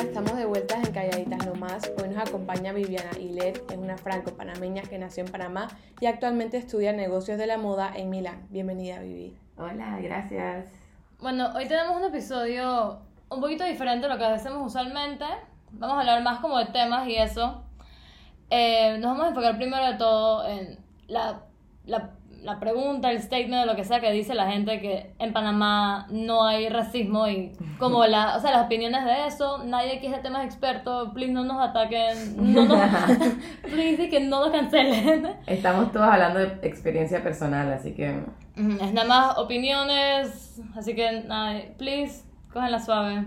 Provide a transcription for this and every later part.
estamos de vuelta en Calladitas Nomás. Hoy nos acompaña Viviana Hilet, es una franco-panameña que nació en Panamá y actualmente estudia negocios de la moda en Milán. Bienvenida, Vivi. Hola, gracias. Bueno, hoy tenemos un episodio un poquito diferente a lo que hacemos usualmente. Vamos a hablar más como de temas y eso. Eh, nos vamos a enfocar primero de todo en la, la, la pregunta, el statement, lo que sea que dice la gente que en Panamá no hay racismo y como la, o sea, las opiniones de eso. Nadie aquí es de temas expertos. Please no nos ataquen. No nos, please que no nos cancelen. Estamos todos hablando de experiencia personal, así que... Es nada más opiniones, así que nada, please, cógenla suave.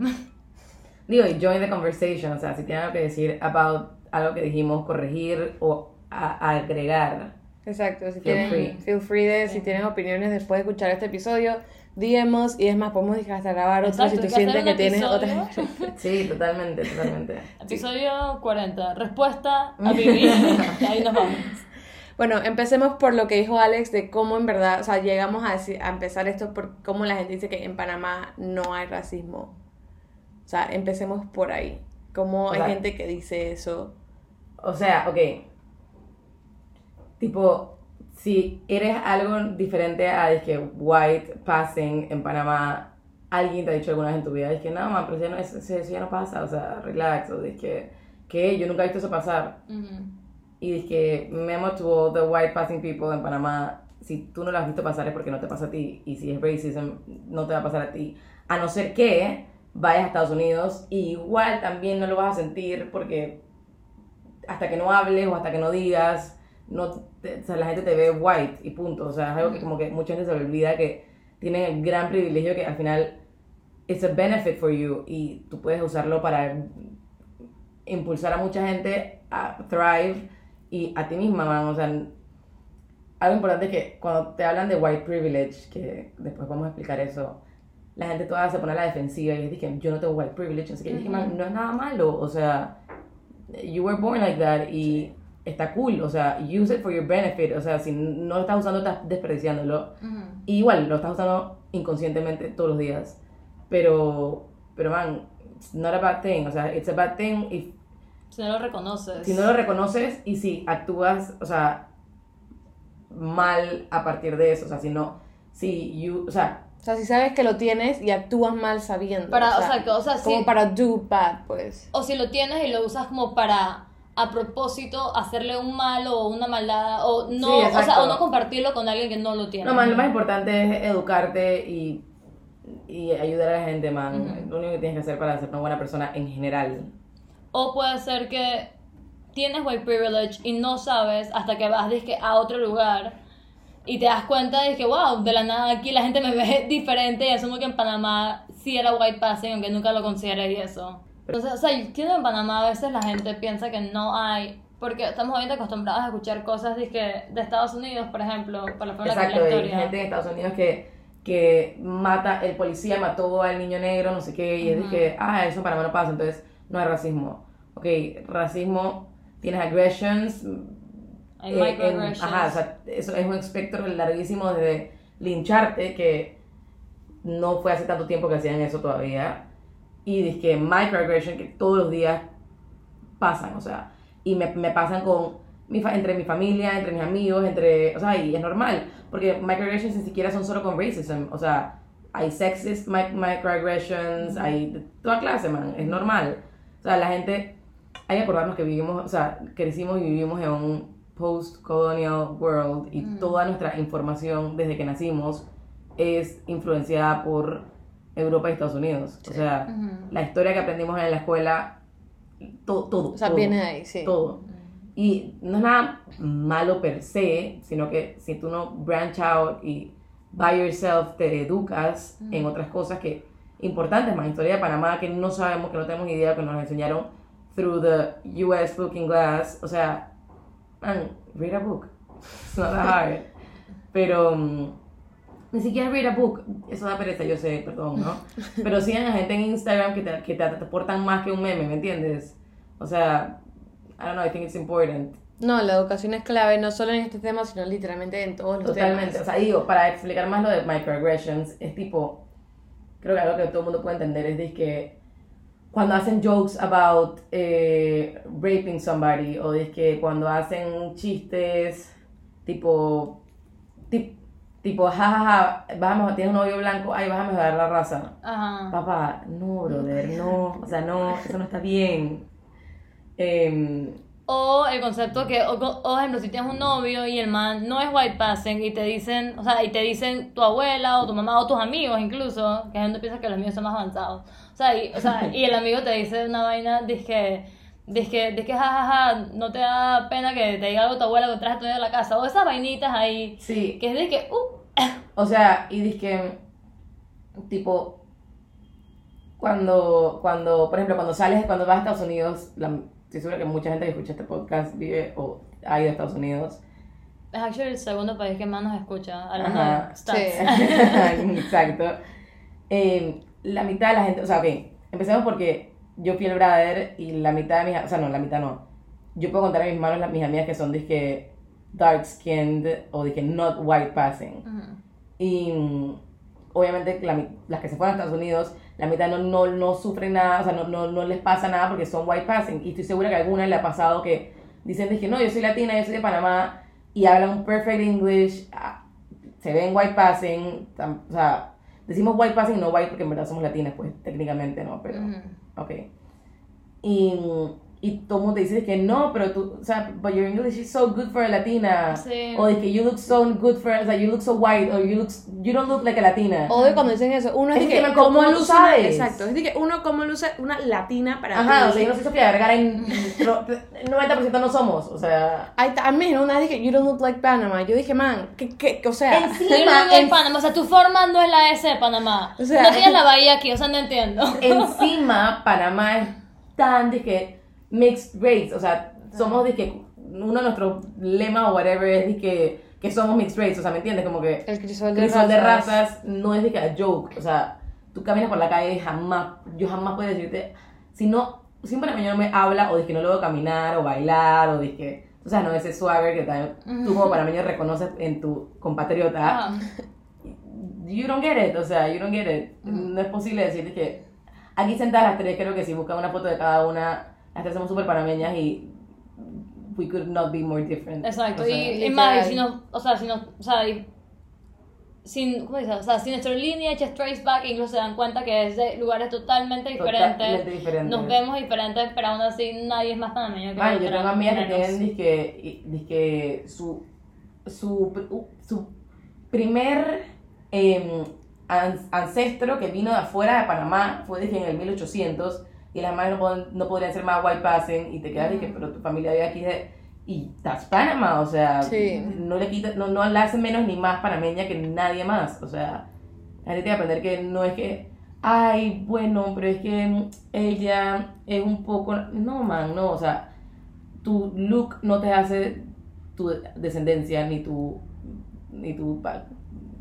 Digo, join the conversation, o sea, si tienen algo que decir about algo que dijimos, corregir o a- agregar. Exacto, si Feel tienen, free. feel free de, si tienen opiniones después de escuchar este episodio, díganos y es más, podemos hasta grabar otro si tú sientes que tienes otras... Sí, totalmente, totalmente. Episodio 40, respuesta a vivir. y ahí nos vamos. Bueno, empecemos por lo que dijo Alex de cómo en verdad, o sea, llegamos a, decir- a empezar esto por cómo la gente dice que en Panamá no hay racismo. O sea, empecemos por ahí. Cómo O hay sea- gente que dice eso. O sea, ok. Tipo, si eres algo diferente a es que white passing en Panamá, alguien te ha dicho alguna vez en tu vida, es que no, man, pero eso, ya no, eso, eso ya no pasa, o sea, relax, o es que, que yo nunca he visto eso pasar. Ujú. Y es que memo to all the white passing people en Panamá, si tú no lo has visto pasar es porque no te pasa a ti. Y si es racism, no te va a pasar a ti. A no ser que vayas a Estados Unidos, y igual también no lo vas a sentir porque hasta que no hables o hasta que no digas, no te- o sea, la gente te ve white y punto. O sea, es algo que como que mucha gente se le olvida que tienen el gran privilegio que al final it's a benefit for you y tú puedes usarlo para impulsar a mucha gente a thrive y a ti misma, man. O sea, algo importante es que cuando te hablan de white privilege, que después vamos a explicar eso, la gente toda se pone a la defensiva y dice yo no tengo white privilege, así que yo dije, man, no es nada malo, o sea, you were born like that y está cool, o sea, use it for your benefit, o sea, si no lo estás usando, estás desperdiciándolo. Ujú. Y igual, lo estás usando inconscientemente todos los días. Pero, pero man, it's not a bad thing. O sea, it's a bad thing if, Si no lo reconoces. si no lo reconoces y si actúas, o sea, mal a partir de eso. O sea, si no, si you, o sea, O sea, si sabes que lo tienes y actúas mal sabiendo. Para, o sea, que- o sea, como sí. para do bad, pues. O si lo tienes y lo usas como para a propósito hacerle un mal o una maldad o no, Sí, o sea, o no compartirlo con alguien que no lo tiene. no, man, lo más importante es educarte y, y ayudar a la gente, man. Lo único que tienes que hacer para ser una buena persona en general. O puede ser que tienes white privilege y no sabes hasta que vas dizque, a otro lugar y te das cuenta de que, wow, de la nada aquí la gente me ve diferente y asumo que en Panamá sí era white passing, aunque nunca lo consideré y eso. Entonces, o sea, yo en Panamá a veces la gente piensa que no hay, porque estamos obviamente acostumbrados a escuchar cosas dizque, de Estados Unidos, por ejemplo, por la en que Exacto, hay gente en Estados Unidos que, que mata, el policía mató al niño negro, no sé qué, y es de que, ah, eso para mí no pasa, entonces no hay racismo. Ok, racismo, tienes aggressions, Hay eh, en- microaggressions. ajá, o sea, eso es un espectro larguísimo de lincharte, que no fue hace tanto tiempo que hacían eso todavía, y dice que microaggression, que todos los días pasan, o sea, y me, me pasan con mi fa- entre mi familia, entre mis amigos, entre, o sea, y es normal, porque microaggressions ni siquiera son solo con racism, o sea, hay sexist mi- microaggressions, hay de toda clase, man, es normal. O sea, la gente, hay que acordarnos que vivimos, o sea, crecimos y vivimos en un post-colonial world y Mm. toda nuestra información desde que nacimos es influenciada por Europa y Estados Unidos. O sea, Ujú. la historia que aprendimos en la escuela, todo, todo. O sea, todo, viene de ahí, sí. Todo. Y no es nada malo per se, sino que si tú no branch out y by yourself te educas en otras cosas que importantes, más historia de Panamá que no sabemos, que no tenemos idea, que nos enseñaron through the US looking glass, o sea, man, read a book. It's not that hard. Pero mm, ni siquiera read a book, eso da pereza, yo sé, perdón, ¿no? Pero sigan a gente en Instagram que te, que te aportan más que un meme, ¿me entiendes? O sea, I don't know, I think it's important. No, la educación es clave, no solo en este tema, sino literalmente en todos los Totalmente. O temas. sea, digo, para explicar más lo de microaggressions, es tipo, creo que algo que todo el mundo puede entender es de que cuando hacen jokes about eh, raping somebody, o es que cuando hacen chistes tipo, tip- tipo, jajaja, vamos, tienes un novio blanco, ay, vas a mejorar la raza. Ajá. Papá, no, brother, no, o sea, no, eso no está bien. Em, O el concepto que, o, o, ejemplo, si tienes un novio y el man no es white passing y te dicen, o sea, y te dicen tu abuela o tu mamá o tus amigos incluso, que gente piensa que los míos son más avanzados. O sea, y, o sea, y el amigo te dice una vaina, dice que, dice que, jajaja, no te da pena que te diga algo tu abuela que traes tu novio a la casa. O esas vainitas ahí, sí, que es de que, uh, O sea, y dizque, tipo, cuando, cuando, por ejemplo, cuando sales, cuando vas a Estados Unidos, la, estoy segura que mucha gente que escucha este podcast vive o ha ido a Estados Unidos. es actually el segundo país que más nos escucha, hablando Ajá. de. Sí. Exacto. Eh, la mitad de la gente, o sea, ok, empecemos porque yo fui el brother y la mitad de mis, o sea, no, la mitad no. Yo puedo contar a mis manos las, mis amigas que son, dizque, dark skinned o dizque, not white passing. Ujú. Y mm, obviamente la las que se fueron a Estados Unidos, la mitad no, no, no sufren nada, o sea, no, no, no les pasa nada porque son white passing. Y estoy segura que a alguna le ha pasado que dicen que no, yo soy latina, yo soy de Panamá y hablan un perfect English, ah, se ven white passing, o sea, decimos white passing no white porque en verdad somos latinas, pues técnicamente no, pero. Ok. Y, y todo el mundo te dice que no, pero tú, o sea, but your English is so good for a latina. Sí. O de que you look so good for, o sea, you look so white, or you look, you don't look like a latina. O de cuando dicen eso, uno es Es de que que, ¿cómo luce sabes? una- exacto, es de que uno cómo luce una latina para Ajá, o sea, yo no soy Sofía Vergara en no, 90% no somos, o sea. Ay, también una vez dije, you don't look like Panama. Yo dije, man, que, que, o sea, Encima- en- Panamá, o sea, tu forma no es la S de Panamá. O sea- no tienes la bahía aquí, o sea, no entiendo. Encima, Panamá es tan de que mixed race, o sea, somos de que uno de nuestros lemas o whatever es de que, que somos mixed race, o sea, ¿me entiendes? Como que el crisol de crisol de razas. no es de que a joke, o sea, tú caminas por la calle y jamás, yo jamás puedo decirte, si no, si un panameño no me habla o de que no lo veo caminar o bailar o de que, o sea, no ese swagger que también tú como panameño reconoces en tu compatriota, you don't get it, o sea, you don't get it. No es posible decir que aquí sentadas las tres, creo que si buscan una foto de cada una, las tres somos súper panameñas y we could not be more different. Exacto, O sea, y, y más, y si no, o sea, si no, o sea, y- sin, ¿cómo dice? O sea, si nuestro lineage es trace back, incluso se dan cuenta que es de lugares totalmente diferentes. Totalmente diferentes. Nos vemos diferentes, pero aún así nadie es más panameño que Ay, yo tengo amigas que tienen dizque, y- dizque su, su, pr- su primer an- ancestro que vino de afuera de Panamá fue dizque, en el 1800 y las madres no, pueden- no podrían ser más white passing y te quedas dizque, pero tu familia vive aquí de, y that's Panamá, o sea, Sí. no le quita, no, no la hace menos ni más panameña que nadie más, o sea, la gente tiene que aprender que no es que ay, bueno, pero es que ella es un poco, no man, no, o sea, tu look no te hace tu descendencia ni tu ni tu back-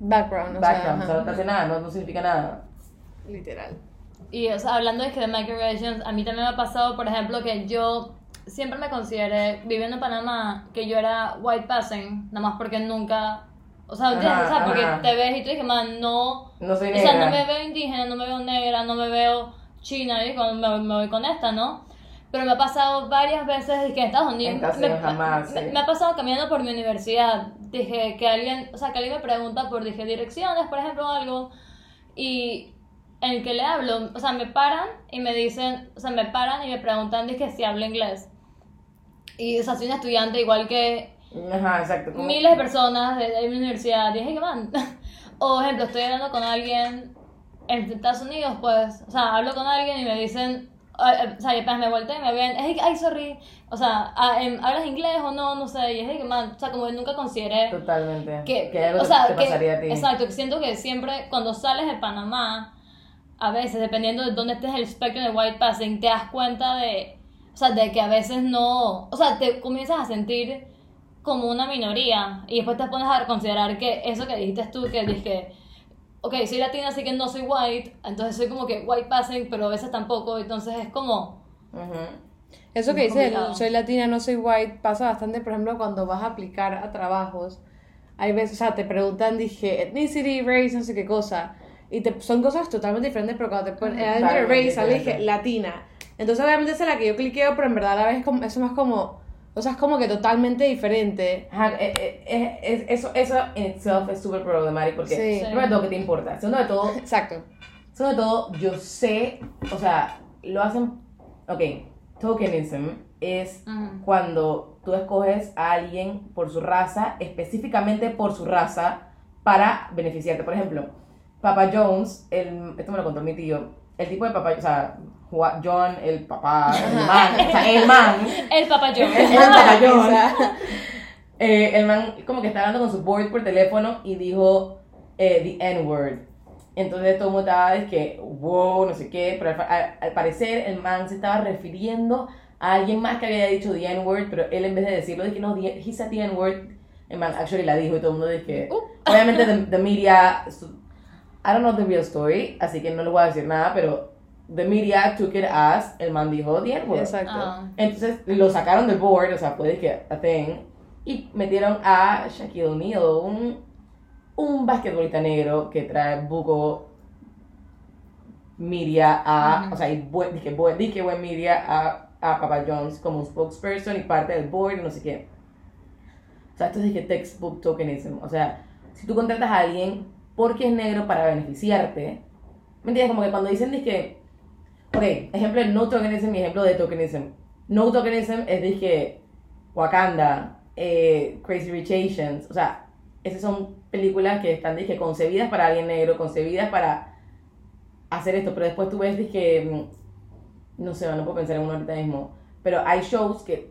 Background, background, o sea, sea, no te hace nada, no, no significa nada. literal. Y o sea, hablando de que de microaggressions, a mí también me ha pasado, por ejemplo, que yo siempre me consideré, viviendo en Panamá, que yo era white passing, nada más porque nunca, o sea. Ajá, O sea, porque te ves y tú dices, man, no, No soy o sea, negra. no me veo indígena, no me veo negra, no me veo china, y cuando me, me voy con esta, ¿no? Pero me ha pasado varias veces que en Estados Unidos. En Estados me, jamás, me- sí. me ha pasado caminando por mi universidad. Dije que alguien, o sea, que alguien me pregunta por, dije, direcciones, por ejemplo, o algo. Y el que le hablo, o sea, me paran y me dicen, o sea, me paran y me preguntan, dije, si hablo inglés. Y, o sea, soy una estudiante igual que Ajá, exacto. como- miles de personas de, de mi universidad. Dije que man. O ejemplo, estoy hablando con alguien en Estados Unidos, pues, o sea, hablo con alguien y me dicen, ah, eh, o sea, y apenas me volteé y me ven, es que, ay, sorry, o sea, em, ¿hablas inglés o no? No sé, y es que, man, o sea, como que nunca consideré Totalmente. que, que algo o sea, te que- pasaría a ti. exacto, que siento que siempre cuando sales de Panamá, a veces, dependiendo de dónde estés el espectro de white passing, te das cuenta de, o sea, de que a veces no, o sea, te comienzas a sentir como una minoría y después te pones a considerar que eso que dijiste tú, que dije, ok, soy latina, así que no soy white, entonces soy como que white passing, pero a veces tampoco, entonces es como. Eso que Muy dice, complicado. soy latina, no soy white, pasa bastante, por ejemplo, cuando vas a aplicar a trabajos. Hay veces, o sea, te preguntan, dije, ethnicity, race, no sé qué cosa. Y te, son cosas totalmente diferentes, pero cuando te pones adentro de Claro, race, sale dije, latina. Entonces, obviamente, esa es la que yo cliqueo, pero en verdad a la vez es como, eso es más como, o sea, es como que totalmente diferente. Ajá, eh, eh, eh, es- eso, eso en itself es súper problemático porque, Sí. primero de todo, ¿qué te importa? Segundo de todo, Exacto. Sobre todo, yo sé, o sea, lo hacen, ok, tokenism es Ujú. cuando tú escoges a alguien por su raza, específicamente por su raza, para beneficiarte. Por ejemplo, Papa Jones, el, esto me lo contó mi tío, el tipo de papá, o sea, John, el papá, el man, o sea, el man, El Papa John. el man Papa John, eh, el man como que estaba hablando con su board por teléfono y dijo eh, the N-word. Entonces todo el mundo estaba de que, wow, no sé qué, pero al, parecer el man se estaba refiriendo a alguien más que había dicho the N-word, pero él en vez de decirlo, dije, no, the- he said the N-word, el man actually la dijo y todo el mundo dije, obviamente the, the media, I don't know the real story, así que no le voy a decir nada, pero the media took it as, el man dijo the N-word. Exacto. Ah. Entonces lo sacaron del board, o sea, puede que a thing, y metieron a Shaquille O'Neal, un, un basquetbolista negro que trae buco media a, o sea, y buen, dije, buen, dije buen media a, a Papa Jones como un spokesperson y parte del board y no sé qué. O sea, esto es dije textbook tokenism. O sea, si tú contratas a alguien porque es negro para beneficiarte, ¿me entiendes? Como que cuando dicen dije, ok, ejemplo de no tokenism y ejemplo de tokenism. No tokenism es dije Wakanda, eh, Crazy Rich Asians, o sea, esas son películas que están dije concebidas para alguien negro, concebidas para hacer esto, pero después tú ves dije, mm, no sé, no puedo pensar en uno ahorita mismo, pero hay shows que,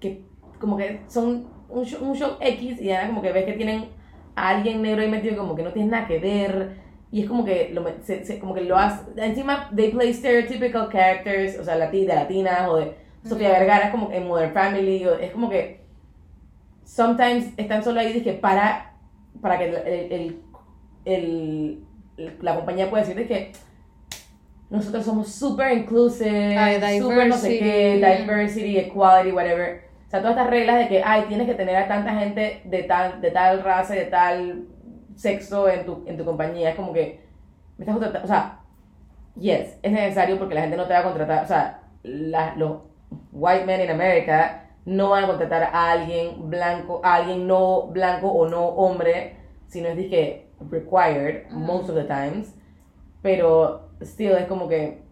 que como que son un show, un show X y ya como que ves que tienen a alguien negro ahí metido como que no tiene nada que ver y es como que lo, se- se- como que lo hace encima they play stereotypical characters o sea lati- de latinas o de Sofía Vergara es como en Modern Family o- es como que sometimes están solo ahí dije para para que el, el- el- el- la compañía pueda decir de que nosotros somos super inclusive, Ay, super no sé qué, diversity, equality, whatever. O sea, todas estas reglas de que, ay, tienes que tener a tanta gente de tal, de tal raza y de tal sexo en tu, en tu compañía. Es como que, me estás contratando, o sea, yes, es necesario porque la gente no te va a contratar, o sea, la- los white men in America no van a contratar a alguien blanco, a alguien no blanco o no hombre, si no es dije required most of the times, pero still es como que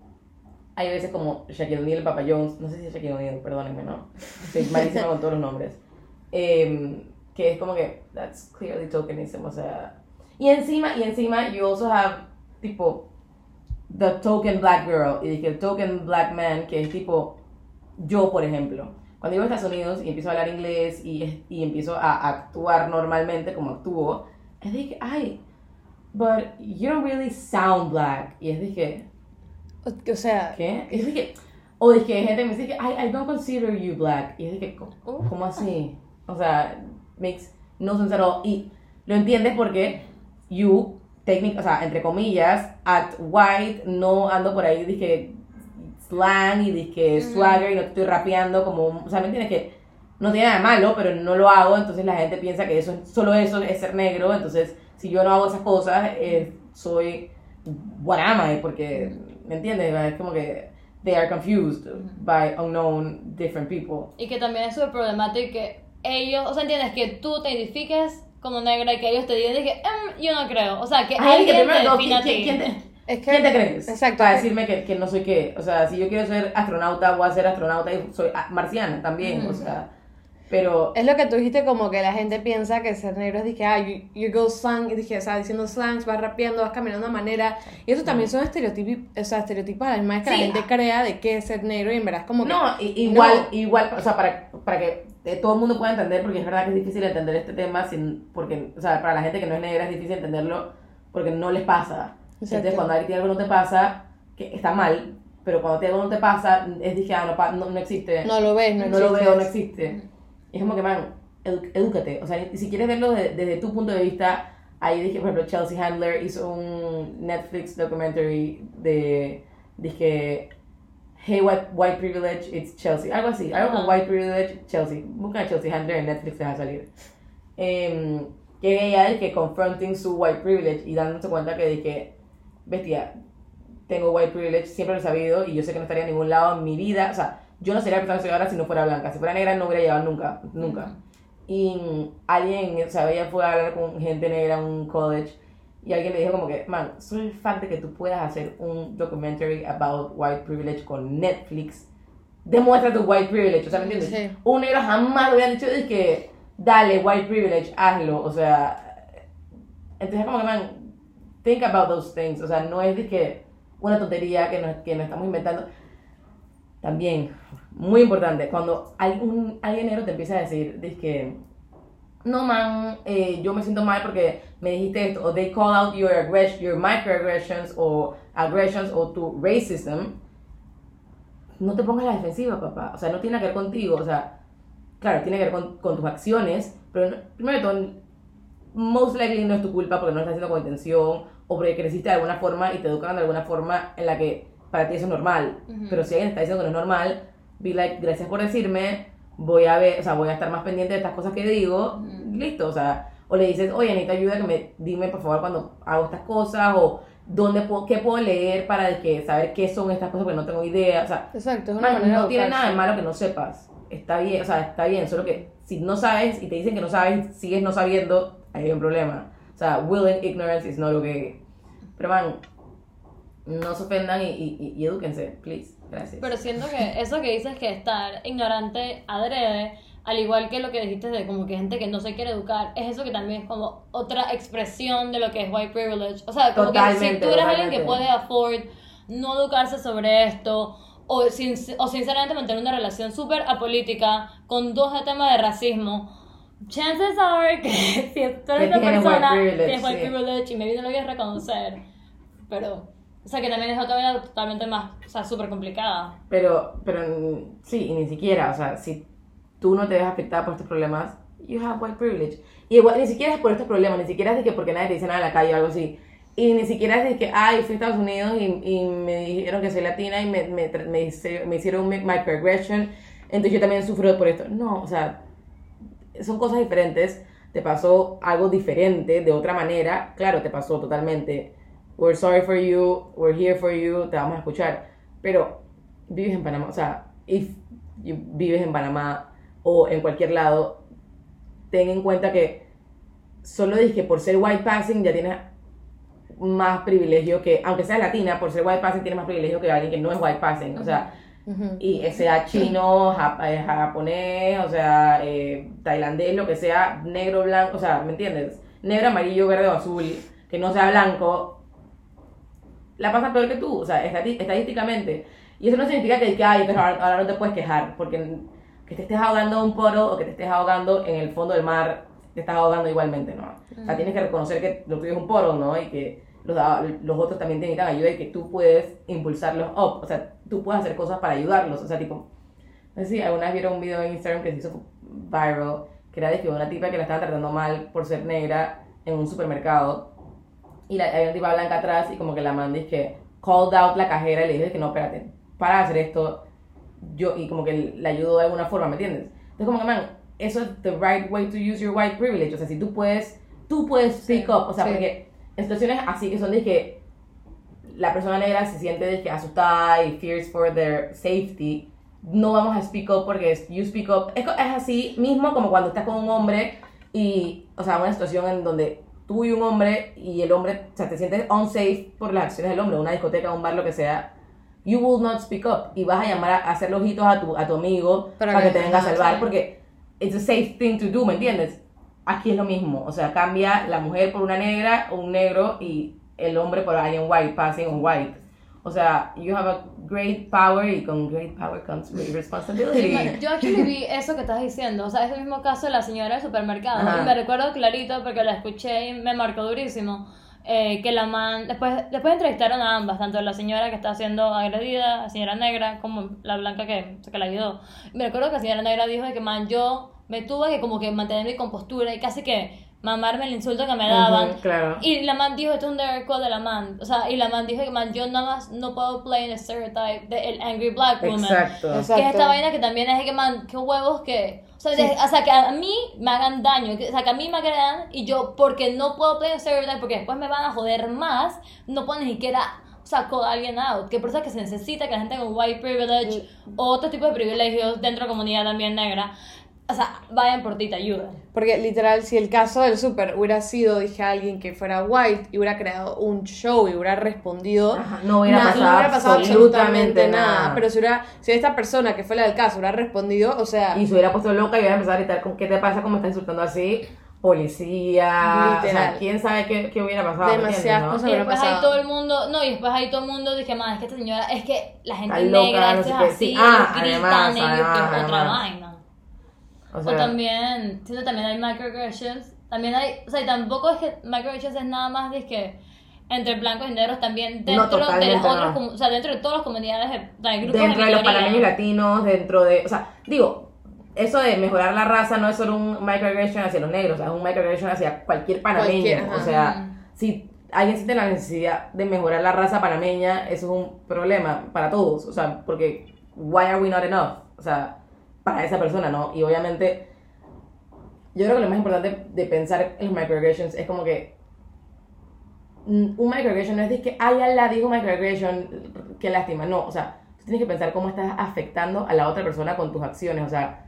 hay veces como Shaquille O'Neal, Papa Jones, no sé si es Shaquille O'Neal, perdónenme, ¿no? Estoy malísima con todos los nombres. Em, que es como que, that's clearly tokenism, o sea. Y encima, y encima, you also have, tipo, the token black girl, y dije el token black man, que es tipo, yo, por ejemplo. Cuando llego a Estados Unidos y empiezo a hablar inglés y, y empiezo a actuar normalmente como actúo, es de que, ay, but you don't really sound black. Y es de que, O, o sea, ¿Qué? Y es que, o de que hay gente que me dice que I, I don't consider you black. Y es que, ¿cómo, Uh. cómo así? O sea, makes no sense at all. Y lo entiendes porque you, technic, o sea, entre comillas, act white, no ando por ahí, dije slang y dije swagger y no te estoy rapeando como, o sea, ¿me entiendes? Que no tiene nada de malo, pero no lo hago, entonces la gente piensa que eso es, solo eso es ser negro, entonces si yo no hago esas cosas, eh, soy what am I? Porque, ¿me entiendes? Es como que they are confused by unknown different people. Y que también es súper problemático que ellos, o sea, entiendes que tú te identifiques como negra y que ellos te digan que "Em, yo no creo. O sea, que Ay, que alguien primero, te no, defina a ¿quién, ti. quién te, es que... quién te crees? Exacto. Para decirme que, que no soy qué. O sea, si yo quiero ser astronauta, voy a ser astronauta y soy marciana también. O sea, pero... Es lo que tú dijiste, como que la gente piensa que ser negro es que, ah, you, you go slang, y dije, o sea, diciendo slangs, vas rapeando, vas caminando de una manera. Y eso también son estereotipos, o sea, estereotipos misma vez que Sí. la gente crea de qué es ser negro y en verdad es como que. No, igual, No. igual, o sea, para, para que eh, todo el mundo pueda entender, porque es verdad que es difícil entender este tema, sin, porque, o sea, para la gente que no es negra es difícil entenderlo porque no les pasa. Exacto. Entonces, cuando a ti algo no te pasa, que está mal, pero cuando a ti algo no te pasa, es dije, ah, no, no, no existe. No lo ves, no, no lo existe. veo, no existe. Es como que, man, edu- edúcate. O sea, si quieres verlo de- desde tu punto de vista, ahí dije, por ejemplo, Chelsea Handler hizo un Netflix documentary de, dije, Hey, white, white privilege, it's Chelsea. Algo así, algo con Ajá. white privilege, Chelsea. Busca a Chelsea Handler en Netflix, te va a salir. Em, que ella es que confronting su white privilege y dándose cuenta que dije, bestia, tengo white privilege, siempre lo he sabido y yo sé que no estaría en ningún lado en mi vida. O sea, yo no sería la persona que soy ahora si no fuera blanca. Si fuera negra no hubiera llegado nunca, nunca. Y alguien, o sea, ella fue a hablar con gente negra en un college y alguien le dijo como que, man, el fact de que tú puedas hacer un documentary about white privilege con Netflix demuestra tu white privilege, o sea, ¿me entiendes? Sí. Un negro jamás lo hubiera dicho de que, dale, white privilege, hazlo, o sea, entonces como que, man, think about those things, o sea, no es de que una tontería que nos, que nos estamos inventando. También, muy importante, cuando un, alguien negro te empieza a decir, de que, no man, eh, yo me siento mal porque me dijiste esto, o they call out your aggression, your microaggressions, o aggressions, o tu racism, no te pongas la defensiva, papá. O sea, no tiene que ver contigo. O sea, claro, tiene que ver con, tus acciones, pero primero de todo, most likely no es tu culpa porque no lo estás haciendo con intención o porque creciste de alguna forma y te educaron de alguna forma en la que para ti eso es normal. Ujú. Pero si alguien está diciendo que no es normal, be like, gracias por decirme, voy a ver, o sea, voy a estar más pendiente de estas cosas que digo, Ujú. listo, o sea, o le dices, oye, necesito ayuda, que me, dime por favor cuando hago estas cosas, o dónde puedo, qué puedo leer para que saber qué son estas cosas, porque no tengo idea, o sea, Exacto, es una Man, manera no tiene nada de malo que no sepas. Está bien, o sea, está bien, solo que si no sabes y te dicen que no sabes, sigues no sabiendo, hay un problema. O sea, willing ignorance is not okay. Pero man, no se ofendan y, y, y, edúquense, please. Gracias. Pero siento que eso que dices que estar ignorante adrede, al igual que lo que dijiste de como que gente que no se quiere educar, es eso que también es como otra expresión de lo que es white privilege. O sea, como que si Totalmente, tú eres alguien que totalmente. puede afford no educarse sobre esto, o, sin, o sinceramente mantener una relación súper apolítica con dos de temas de racismo, chances are que si tú eres una tienes persona white privilege, tienes white sí. privilege y maybe no lo quieres reconocer, pero... O sea, que también es otra vida totalmente más, o sea, súper complicada. Pero, pero sí, y ni siquiera, o sea, si tú no te ves afectada por estos problemas, you have white privilege. Y igual, ni siquiera es por estos problemas, ni siquiera es de que porque nadie te dice nada en la calle o algo así. Y ni siquiera es de que, ay, fui a Estados Unidos y, y me dijeron que soy latina y me, me, me, me hicieron microaggression, entonces yo también sufro por esto. No, o sea, son cosas diferentes. Te pasó algo diferente, de otra manera. Claro, te pasó totalmente. We're sorry for you, we're here for you, te vamos a escuchar. Pero vives en Panamá, o sea, if you vives en Panamá o en cualquier lado, ten en cuenta que solo dije por ser white passing ya tienes más privilegio que, aunque seas latina, por ser white passing tienes más privilegio que alguien que no es white passing. O sea, y sea chino, jap- eh, japonés, o sea, eh, tailandés, lo que sea, negro, blanco, o sea, ¿me entiendes? Negro, amarillo, verde o azul, que no sea blanco, la pasa peor que tú, o sea, estadísticamente. Y eso no significa que, que ay, entonces ahora, no te puedes quejar, porque que te estés ahogando en un poro o que te estés ahogando en el fondo del mar, te estás ahogando igualmente, ¿no? O sea, tienes que reconocer que lo tuyo es un poro, ¿no? Y que los, los otros también te necesitan ayuda y que tú puedes impulsarlos up, o sea, tú puedes hacer cosas para ayudarlos, o sea, tipo, no sé si alguna vez vieron un video en Instagram que se hizo viral, que era de que una tipa que la estaban tratando mal por ser negra en un supermercado, y la, hay una tipa blanca atrás y como que la man dice que called out la cajera y le dice que no, espérate, para hacer esto, yo, y como que la ayudó de alguna forma, ¿me entiendes? Entonces como que, man, eso es the right way to use your white privilege, o sea, si tú puedes, tú puedes speak Sí, up, o sea, sí. porque en situaciones así que son de que la persona negra se siente de que asustada y fears for their safety, no vamos a speak up porque es- you speak up. Es, es así mismo como cuando estás con un hombre y, o sea, una situación en donde tú y un hombre y el hombre, o sea, te sientes unsafe por las acciones del hombre, una discoteca, un bar, lo que sea. You will not speak up y vas a llamar a, hacer los ojitos a tu, a tu amigo Para para, que- que te venga a salvar sí. porque it's a safe thing to do, ¿me entiendes? Aquí es lo mismo, o sea, cambia la mujer por una negra, un negro y el hombre por alguien white, passing un white. O sea, you have a great power y con great power comes great responsibility. Yo actually vi eso que estás diciendo, o sea, ese mismo caso de la señora del supermercado. Ajá. Y me recuerdo clarito porque la escuché y me marcó durísimo. eh, que la man, después, después entrevistaron a ambas, tanto la señora que está siendo agredida, la señora negra, como la blanca que, que la ayudó. Me recuerdo que la señora negra dijo de que man, yo me tuve que como que mantener mi compostura y casi que mamarme el insulto que me daban. Ujú, claro. Y la man dijo, esto es un direct quote de la man. O sea, y la man dijo que man, yo nada más no puedo play en el stereotype de el angry black woman. Exacto. Exacto. Que es esta vaina que también es de que man, qué huevos que... O sea, de- o sea, que a mí me hagan daño, que- o sea, que a mí me agredan y yo, porque no puedo play en stereotype, porque después me van a joder más, no puedo ni siquiera sacó a alguien out. Que por eso es que se necesita que la gente con white privilege o otro tipo de privilegios dentro de la comunidad también negra, o sea, vayan por ti te ayuden. Porque literal, si el caso del super hubiera sido, dije, alguien que fuera white y hubiera creado un show y hubiera respondido, Ajá, no hubiera pasado hubiera pasado absolutamente absolutamente nada. nada. Pero si hubiera, si esta persona que fue la del caso hubiera respondido, o sea, Y se hubiera puesto loca y hubiera empezado a gritar con qué te pasa, cómo estás insultando así, policía, o sea, Literal. quién sabe qué, qué hubiera pasado. ¿me Demasiadas no? cosas. Y después ahí pasado. todo el mundo, no, y después ahí todo el mundo dije, man, es que esta señora, es que la gente Está loca, negra, no sé es qué". así, ah, gritan, además, ellos, además, que es otra además. vaina. O también, siento también hay microaggressions, también hay, o sea, y tampoco es que microaggressions es nada más de que entre blancos y negros también dentro de las otras, no. o sea, dentro de todas las comunidades, de, grupos dentro de los panameños y latinos, dentro de, o sea, digo, eso de mejorar la raza no es solo un microaggression hacia los negros, o sea, es un microaggression hacia cualquier panameño, Cualquier, o sea, si alguien siente la necesidad de mejorar la raza panameña, eso es un problema para todos, o sea, porque why are we not enough? O sea, para esa persona, ¿no? Y obviamente yo creo que lo más importante de pensar en los microaggressions es como que mm, un microaggression no es de que, ay, la dijo microaggression, qué lástima. No, o sea, tú tienes que pensar cómo estás afectando a la otra persona con tus acciones. O sea,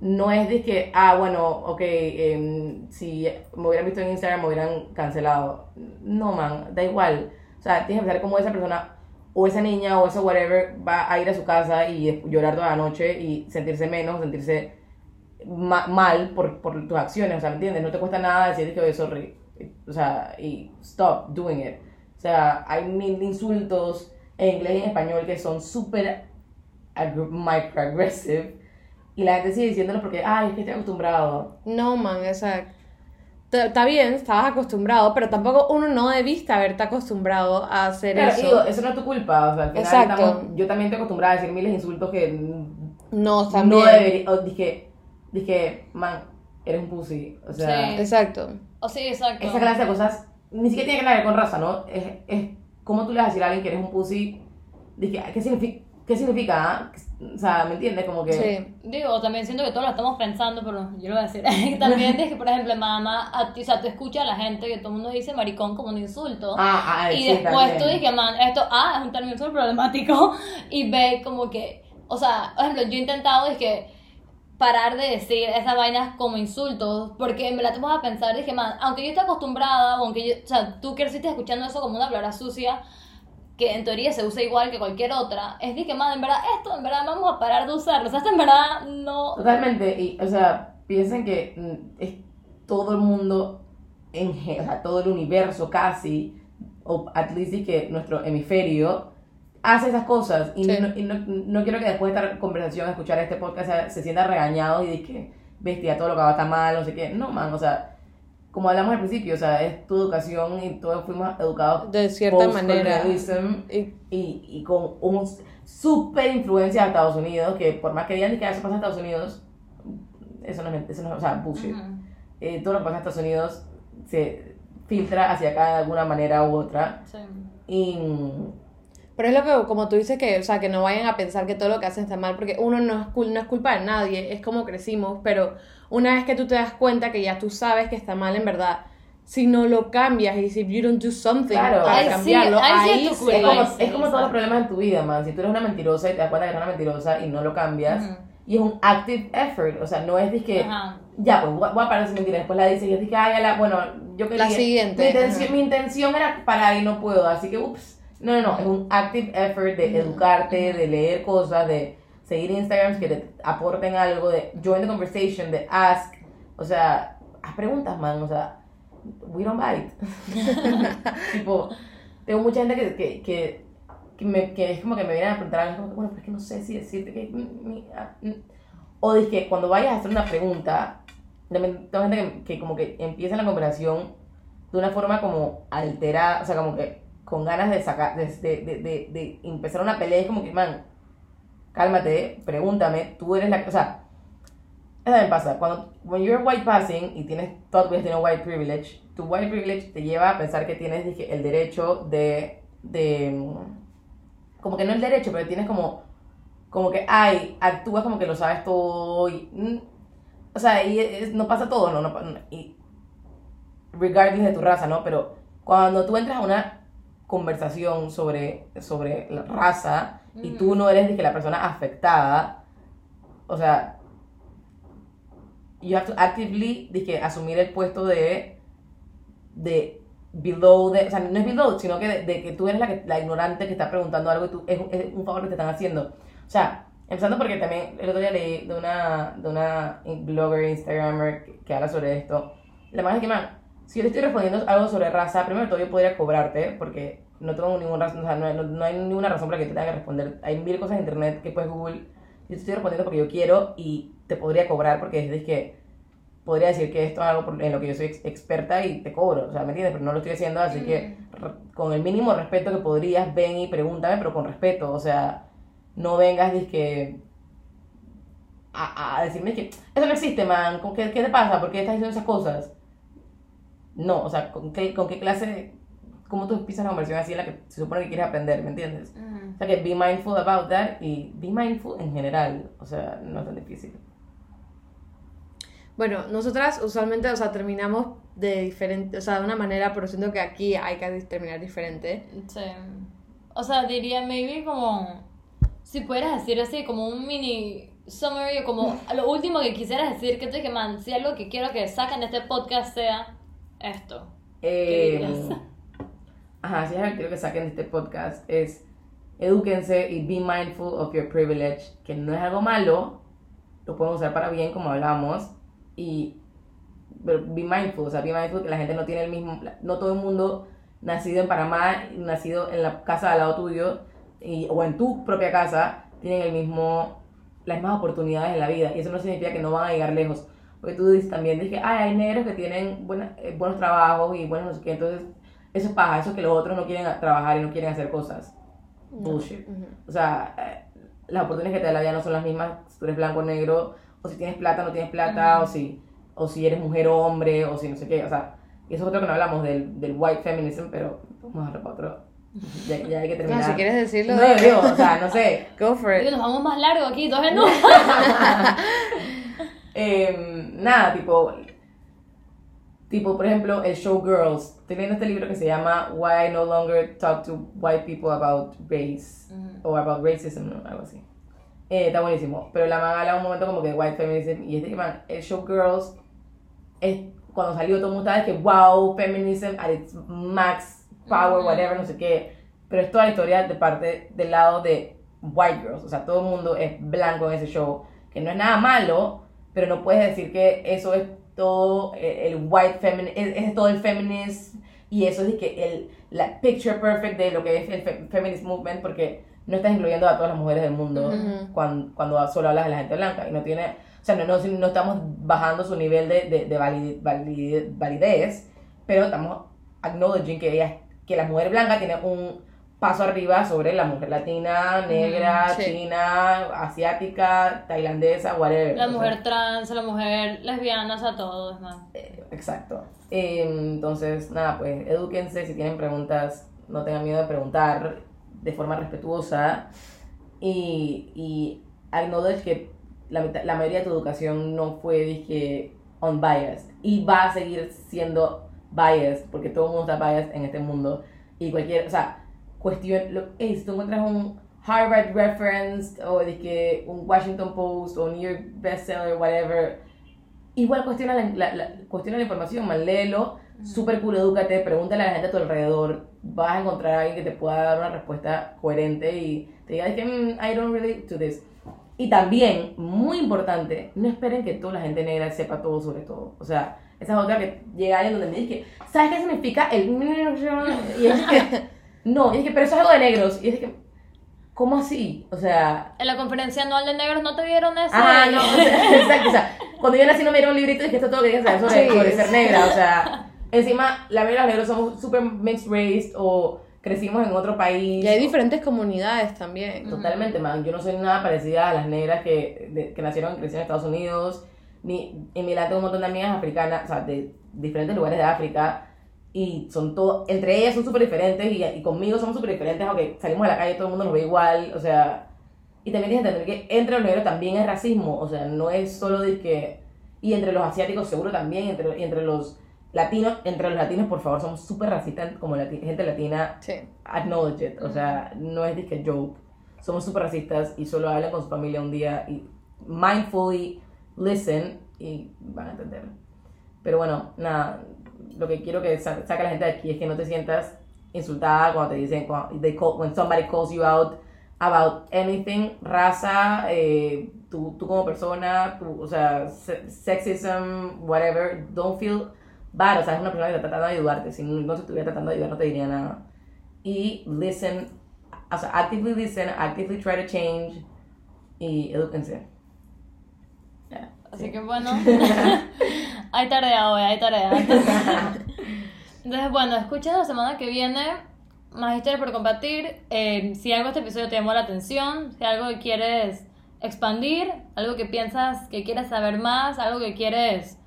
no es de que, ah, bueno, ok, em, si me hubieran visto en Instagram me hubieran cancelado. No, man, da igual. O sea, tienes que pensar cómo esa persona o esa niña o ese whatever va a ir a su casa y llorar toda la noche y sentirse menos, sentirse ma- mal por, por tus acciones, o sea, ¿me entiendes? No te cuesta nada decir que, oye, sorry, o sea, y stop doing it. O sea, hay mil insultos en inglés y en español que son súper microaggressive y la gente sigue diciéndolo porque, ay, es que estoy acostumbrado. no, man, o sea, t- está bien, estabas acostumbrado, pero tampoco uno no debiste haberte acostumbrado a hacer Claro, eso. digo, eso no es tu culpa, o sea, al final Exacto. estamos- yo también estoy acostumbrada a decir miles de insultos que no, no también. debería, o dije, dije, man, eres un pussy, o sea... Sí. Exacto. O sí, exacto. esa clase de cosas ni siquiera tiene que ver con raza, ¿no? Es, es como tú le vas a decir a alguien que eres un pussy. Dije, ¿qué significa? ¿Qué significa? ah? O sea, ¿me entiendes? Como que. Sí. Digo, también siento que todos lo estamos pensando, pero yo lo voy a decir. también es que, por ejemplo, mamá, a ti, o sea, tú escuchas a la gente que todo el mundo dice maricón como un insulto. Ah, ah, y sí, después también. tú dices, man, esto, ah, es un término súper problemático. Y ve como que, o sea, por ejemplo, yo he intentado, es que parar de decir esas vainas como insultos, porque me la tengo a pensar, dije, man, aunque yo esté acostumbrada, o aunque yo, o sea, tú creciste escuchando eso como una palabra sucia, que en teoría se usa igual que cualquier otra, es de que, man, en verdad, esto, en verdad, vamos a parar de usarlo, o sea, esto en verdad no... Totalmente. Y, o sea, piensen que mm, es todo el mundo, en, o sea, todo el universo casi, o at least y que nuestro hemisferio, hace esas cosas. Y, Sí. no, y no, no quiero que después de esta conversación, escuchar este podcast, se, se sienta regañado y diga que, bestia, todo lo que hago está mal, no sé qué. No, man, o sea, como hablamos al principio, o sea, es tu educación y todos fuimos educados De cierta manera. Y- y, y con un super influencia de Estados Unidos, que por más que digan que eso pasa en Estados Unidos, eso no es, eso no o sea, bullshit. Ujú. Eh, todo lo que pasa en Estados Unidos se filtra hacia acá de alguna manera u otra. Sí. Y Pero es lo que, como tú dices, que, o sea, que no vayan a pensar que todo lo que hacen está mal, porque uno no es, cul- no es culpa de nadie, es como crecimos, pero una vez que tú te das cuenta que ya tú sabes que está mal en verdad, si no lo cambias y si you don't do something Claro. para cambiarlo, ahí sí ahí, es sí- como, es como todos los problemas en tu vida, man. Si tú eres una mentirosa y te das cuenta que eres una mentirosa y no lo cambias, Ujú. y es un active effort, o sea, no es de que, Ajá. ya, pues voy a parar de mentiras, después la dices y es de que, ay, ya la, bueno, yo quería... La siguiente, Mi intención, ajá. mi intención era parar y no puedo, así que, ups. No, no, no, es un active effort de educarte, de leer cosas, de seguir Instagrams que te aporten algo, de join the conversation, de ask, o sea, haz preguntas, man, o sea, we don't bite. tipo, tengo mucha gente que, que, que, que, me, que es como que me vienen a preguntar algo, como bueno, pero es que no sé si decirte que... ah, mm. O dice que cuando vayas a hacer una pregunta, también tengo gente que, que como que empieza la conversación de una forma como alterada, o sea, como que con ganas de sacar, de, de, de, de, de empezar una pelea, es como que, man, cálmate, pregúntame, tú eres la, o sea, Eso me pasa. Cuando when you're white passing y tienes toda tu vida tienes white privilege, tu white privilege te lleva a pensar que tienes dije, el derecho de, de. Como que no el derecho, pero tienes como. Como que, ay, actúas como que lo sabes todo. Mm, o sea, y no pasa todo, ¿no? no- y, regardless de tu raza, ¿no? Pero cuando tú entras a una conversación sobre, sobre la raza y tú no eres dije, la persona afectada, o sea, you have to actively dije, asumir el puesto de, de below, de, o sea, no es below, sino que de, de que tú eres la, que, la ignorante que está preguntando algo y tú, es, es un favor que te están haciendo. O sea, empezando porque también el otro día leí de una, de una blogger, instagramer que, que habla sobre esto. La más es que, man, si yo le estoy respondiendo algo sobre raza, primero de todo yo podría cobrarte porque no tengo ninguna razón, o sea, no, no- no hay ninguna razón para que te tenga que responder. Hay mil cosas en internet que puedes Google. Yo te estoy respondiendo porque yo quiero y te podría cobrar porque es que podría decir que esto es algo en lo que yo soy ex- experta y te cobro, o sea, ¿me entiendes? Pero no lo estoy haciendo, así que re- con el mínimo respeto que podrías, ven y pregúntame, pero con respeto, o sea, no vengas que a, a decirme que eso no existe, man, ¿Con qué, ¿qué te pasa? ¿Por qué estás diciendo esas cosas? No, o sea, ¿con qué, con qué clase, cómo tú empiezas una conversación así en la que se supone que quieres aprender, ¿me entiendes? O sea, que be mindful about that y be mindful en general, o sea, no es tan difícil. Bueno, nosotras usualmente, o sea, terminamos de diferente, o sea, de una manera, pero siento que aquí hay que terminar diferente. Sí. O sea, diría maybe como si pudieras decir así como un mini summary o como lo último que quisieras decir que tú que man, si algo que quiero que saquen de este podcast sea esto. Eh? Ajá, si es algo que quiero que saquen de este podcast es edúquense y be mindful of your privilege, que no es algo malo, lo pueden usar para bien como hablamos y pero be mindful, o sea, be mindful que la gente no tiene el mismo, no todo el mundo nacido en Panamá, nacido en la casa al lado tuyo y, o en tu propia casa, tienen el mismo, las mismas oportunidades en la vida y eso no significa que no van a llegar lejos. Porque tú dices también, dije, ay, hay negros que tienen buena- eh, buenos trabajos y buenos no sé qué, entonces eso es paja, eso es que los otros no quieren a- trabajar y no quieren hacer cosas. Bullshit. Ujú. O sea, eh, las oportunidades que te da la vida no son las mismas si tú eres blanco o negro, o si tienes plata no tienes plata, o, si, o si eres mujer o hombre, o si no sé qué. O sea, y eso es otro que no hablamos del, del white feminism, pero vamos a dejarlo para otro. Ya, ya hay que No, terminar. si quieres decirlo, No, digo, o sea, no sé. Go for it. nos vamos más largo aquí, dos en uno. Em, nada, tipo, tipo, por ejemplo, el Showgirls. Estoy leyendo este libro que se llama Why I No Longer Talk to White People About Race. O About Racism, ¿no? algo así. Eh, está buenísimo. Pero la man habla un momento como que White Feminism. Y este man, el Showgirls, es, cuando salió todo el mundo estaba que wow, feminism at its max power, whatever, no sé qué. Pero es toda la historia de parte del lado de white girls. O sea, todo el mundo es blanco en ese show. Que no es nada malo, pero no puedes decir que eso es todo eh, el white feminist, es, es todo el feminist y eso es que el, la picture perfect de lo que es el fe- feminist movement porque no estás incluyendo a todas las mujeres del mundo cuando, cuando solo hablas de la gente blanca y no tiene, o sea, no, no, no estamos bajando su nivel de, de, de valide- valide- validez, pero estamos acknowledging que ella, que la mujer blanca tiene un paso arriba sobre la mujer latina, negra, sí. china, asiática, tailandesa, whatever. La O sea, mujer trans, la mujer lesbiana, o sea, todo, es más. eh, Exacto. Eh, entonces, nada, pues edúquense, si tienen preguntas, no tengan miedo de preguntar de forma respetuosa y, y acknowledge que la, mitad- la mayoría de tu educación no fue, dije, unbiased y va a seguir siendo biased porque todo el mundo está biased en este mundo y cualquier, o sea, cuestión, lo, hey, si tú encuentras un Harvard reference o dije, un Washington Post o New York bestseller, whatever, igual cuestiona la, la, la- cuestiona la información, man, léelo, súper cool, edúcate, pregúntale a la gente a tu alrededor, vas a encontrar a alguien que te pueda dar una respuesta coherente y te diga, que mm, I don't relate to this. Y también, muy importante, no esperen que toda la gente negra sepa todo sobre todo. O sea, esa es otra que llega alguien donde me dice, ¿sabes qué significa el... Y es que, no, y es que, pero eso es algo de negros. Y es que, ¿cómo así? O sea, En la conferencia anual de negros no te dieron eso. Ah, no, o sea, exacto, o sea, cuando yo nací no me dieron un librito y dije esto es todo lo que que saber sobre, Sí. sobre ser negra, o sea, encima la mayoría de los negros somos super mixed race o crecimos en otro país. Y hay diferentes comunidades también. Totalmente, man, yo no soy nada parecida a las negras que, de- que nacieron y crecieron en Estados Unidos, Mi, en Milán tengo un montón de amigas africanas, o sea, de diferentes lugares de África, y son todo, entre ellas son súper diferentes, y, y conmigo somos súper diferentes, aunque salimos a la calle todo el mundo nos ve igual, o sea, y también tienes que entender que entre los negros también hay racismo, o sea, no es solo de que, y entre los asiáticos seguro también, entre, y entre los latinos, entre los latinos por favor somos súper racistas como lati- gente latina, Sí. acknowledge it, o sea, no es de que joke, somos súper racistas y solo hablan con su familia un día y mindfully listen y van a entender. Pero bueno, nada, lo que quiero que sa- saque la gente de aquí es que no te sientas insultada cuando te dicen, cuando they call, when somebody calls you out about anything, raza, eh, tú, tú como persona, tú, o sea, se- sexism, whatever, don't feel bad, o sea, es una persona que está tratando de ayudarte, si no, te estuviera tratando de ayudar no te diría nada. Y listen, o sea, actively listen, actively try to change y edúquense. Así que bueno, hay tarea hoy, hay tarea. Entonces, bueno, escuchen la semana que viene más historias por compartir. Eh, si algo este episodio te llamó la atención, si algo que quieres expandir, algo que piensas que quieres saber más, algo que quieres,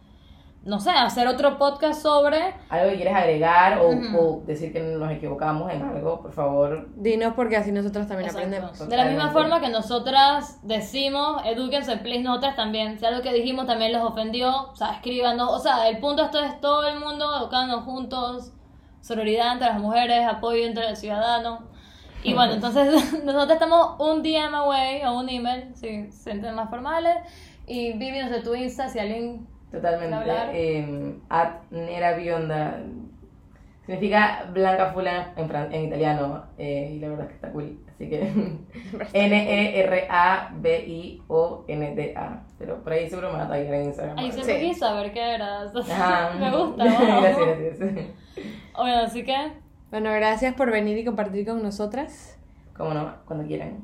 no sé, hacer otro podcast sobre, algo que quieres agregar o, Ujú. o decir que nos equivocamos en algo, por favor. Dinos porque así nosotros también Exacto. aprendemos. De la misma forma que nosotras decimos, edúquense, please, nosotras también. Si algo que dijimos también les ofendió, o sea, escríbanos. O sea, el punto esto es todo el mundo educándonos juntos, sororidad entre las mujeres, apoyo entre el ciudadano. Y bueno, entonces nosotros estamos un DM away o un email, si se sienten más formales. Y Vivi, no sé, tu Insta, si alguien... Totalmente. Eh, at Nera Bionda. Significa blanca fula en, fran- en italiano. eh, y la verdad es que está cool. Así que E N-E-R-A-B-I-O-N-D-A. Pero por ahí seguro me van a taggear en Instagram. Algo. siempre Sí. quise saber qué era. Ajá. Me gusta. vamos. gracias, gracias. Bueno, así que... Bueno, gracias por venir y compartir con nosotras. Cómo no, cuando quieran.